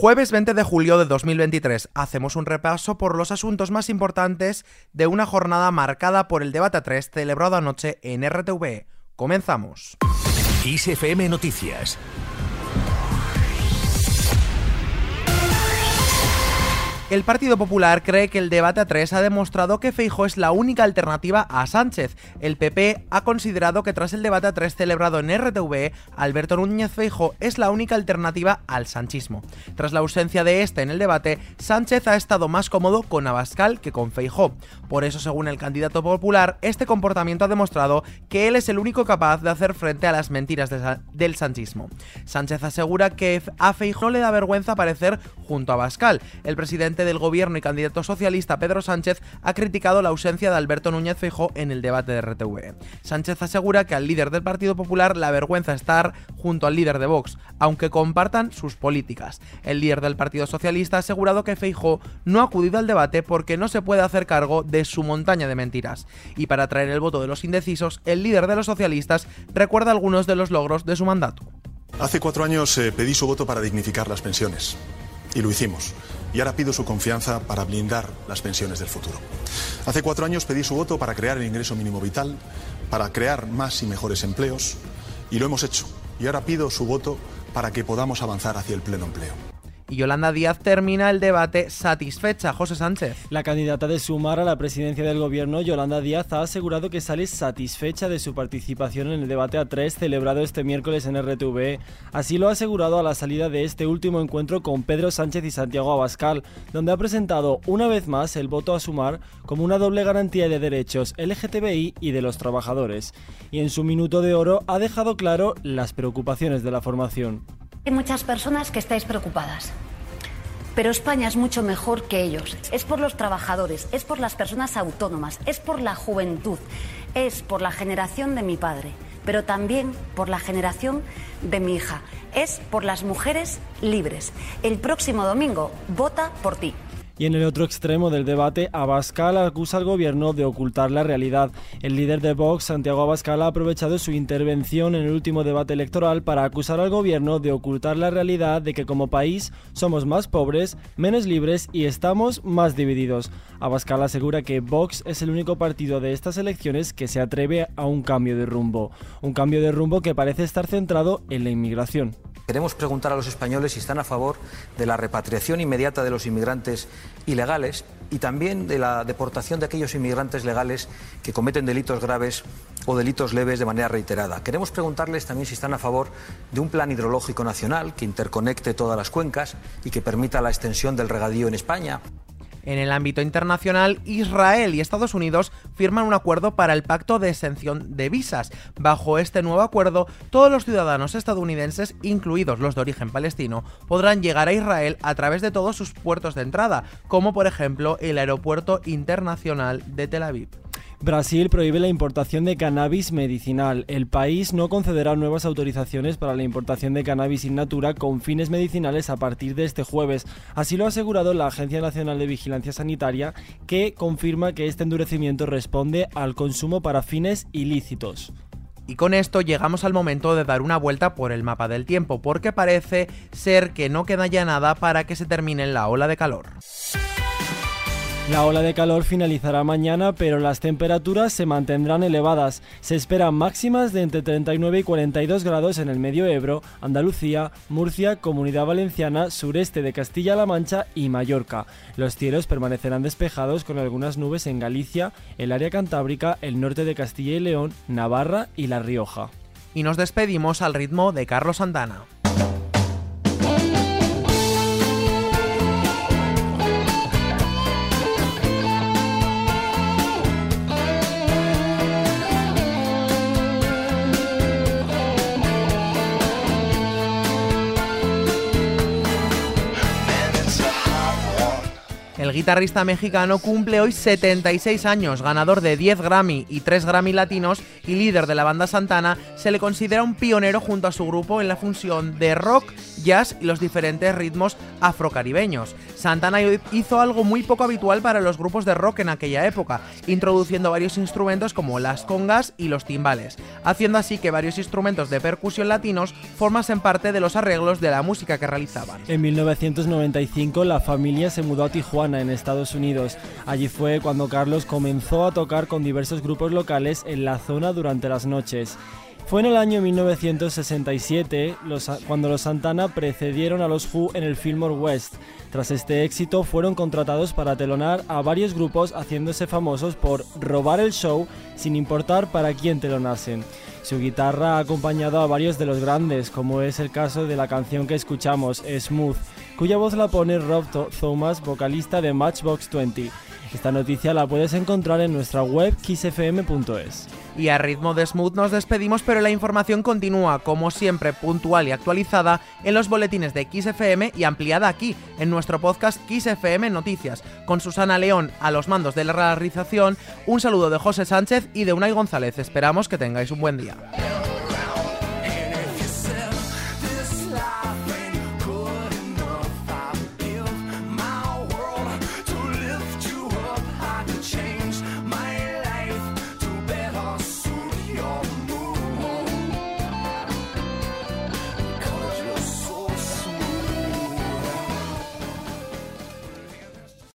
Jueves 20 de julio de 2023 hacemos un repaso por los asuntos más importantes de una jornada marcada por el debate 3 celebrado anoche en RTV. Comenzamos. ISFM Noticias El Partido Popular cree que el debate a tres ha demostrado que Feijo es la única alternativa a Sánchez. El PP ha considerado que tras el debate a tres celebrado en RTV, Alberto Núñez Feijo es la única alternativa al sanchismo. Tras la ausencia de este en el debate, Sánchez ha estado más cómodo con Abascal que con Feijo. Por eso, según el candidato popular, este comportamiento ha demostrado que él es el único capaz de hacer frente a las mentiras del sanchismo. Sánchez asegura que a Feijo no le da vergüenza aparecer junto a Abascal. El presidente del gobierno y candidato socialista Pedro Sánchez ha criticado la ausencia de Alberto Núñez Feijóo en el debate de RTV. Sánchez asegura que al líder del Partido Popular la vergüenza estar junto al líder de Vox, aunque compartan sus políticas. El líder del Partido Socialista ha asegurado que Feijóo no ha acudido al debate porque no se puede hacer cargo de su montaña de mentiras. Y para atraer el voto de los indecisos, el líder de los socialistas recuerda algunos de los logros de su mandato. Hace cuatro años eh, pedí su voto para dignificar las pensiones. Y lo hicimos y ahora pido su confianza para blindar las pensiones del futuro. Hace cuatro años pedí su voto para crear el ingreso mínimo vital, para crear más y mejores empleos, y lo hemos hecho. Y ahora pido su voto para que podamos avanzar hacia el pleno empleo y Yolanda Díaz termina el debate satisfecha. José Sánchez. La candidata de Sumar a la presidencia del gobierno, Yolanda Díaz, ha asegurado que sale satisfecha de su participación en el debate A3 celebrado este miércoles en RTV. Así lo ha asegurado a la salida de este último encuentro con Pedro Sánchez y Santiago Abascal, donde ha presentado una vez más el voto a Sumar como una doble garantía de derechos LGTBI y de los trabajadores. Y en su minuto de oro ha dejado claro las preocupaciones de la formación. Hay muchas personas que estáis preocupadas. Pero España es mucho mejor que ellos. Es por los trabajadores, es por las personas autónomas, es por la juventud, es por la generación de mi padre, pero también por la generación de mi hija. Es por las mujeres libres. El próximo domingo, vota por ti. Y en el otro extremo del debate, Abascal acusa al gobierno de ocultar la realidad. El líder de Vox, Santiago Abascal, ha aprovechado su intervención en el último debate electoral para acusar al gobierno de ocultar la realidad de que como país somos más pobres, menos libres y estamos más divididos. Abascal asegura que Vox es el único partido de estas elecciones que se atreve a un cambio de rumbo. Un cambio de rumbo que parece estar centrado en la inmigración. Queremos preguntar a los españoles si están a favor de la repatriación inmediata de los inmigrantes ilegales y también de la deportación de aquellos inmigrantes legales que cometen delitos graves o delitos leves de manera reiterada. Queremos preguntarles también si están a favor de un plan hidrológico nacional que interconecte todas las cuencas y que permita la extensión del regadío en España. En el ámbito internacional, Israel y Estados Unidos firman un acuerdo para el pacto de exención de visas. Bajo este nuevo acuerdo, todos los ciudadanos estadounidenses, incluidos los de origen palestino, podrán llegar a Israel a través de todos sus puertos de entrada, como por ejemplo el Aeropuerto Internacional de Tel Aviv. Brasil prohíbe la importación de cannabis medicinal. El país no concederá nuevas autorizaciones para la importación de cannabis in natura con fines medicinales a partir de este jueves. Así lo ha asegurado la Agencia Nacional de Vigilancia Sanitaria, que confirma que este endurecimiento responde al consumo para fines ilícitos. Y con esto llegamos al momento de dar una vuelta por el mapa del tiempo, porque parece ser que no queda ya nada para que se termine la ola de calor. La ola de calor finalizará mañana, pero las temperaturas se mantendrán elevadas. Se esperan máximas de entre 39 y 42 grados en el Medio Ebro, Andalucía, Murcia, Comunidad Valenciana, sureste de Castilla-La Mancha y Mallorca. Los cielos permanecerán despejados con algunas nubes en Galicia, el área cantábrica, el norte de Castilla y León, Navarra y La Rioja. Y nos despedimos al ritmo de Carlos Santana. El guitarrista mexicano cumple hoy 76 años, ganador de 10 Grammy y 3 Grammy latinos y líder de la banda Santana, se le considera un pionero junto a su grupo en la función de rock jazz y los diferentes ritmos afrocaribeños. Santana hizo algo muy poco habitual para los grupos de rock en aquella época, introduciendo varios instrumentos como las congas y los timbales, haciendo así que varios instrumentos de percusión latinos formasen parte de los arreglos de la música que realizaban. En 1995 la familia se mudó a Tijuana, en Estados Unidos. Allí fue cuando Carlos comenzó a tocar con diversos grupos locales en la zona durante las noches. Fue en el año 1967 cuando los Santana precedieron a los Who en el Fillmore West. Tras este éxito fueron contratados para telonar a varios grupos haciéndose famosos por robar el show sin importar para quién telonasen. Su guitarra ha acompañado a varios de los grandes, como es el caso de la canción que escuchamos, Smooth, cuya voz la pone Rob Thomas, vocalista de Matchbox 20. Esta noticia la puedes encontrar en nuestra web kissfm.es. Y a ritmo de smooth nos despedimos, pero la información continúa, como siempre, puntual y actualizada en los boletines de XFM y ampliada aquí, en nuestro podcast XFM Noticias, con Susana León a los mandos de la realización, un saludo de José Sánchez y de Unai González. Esperamos que tengáis un buen día.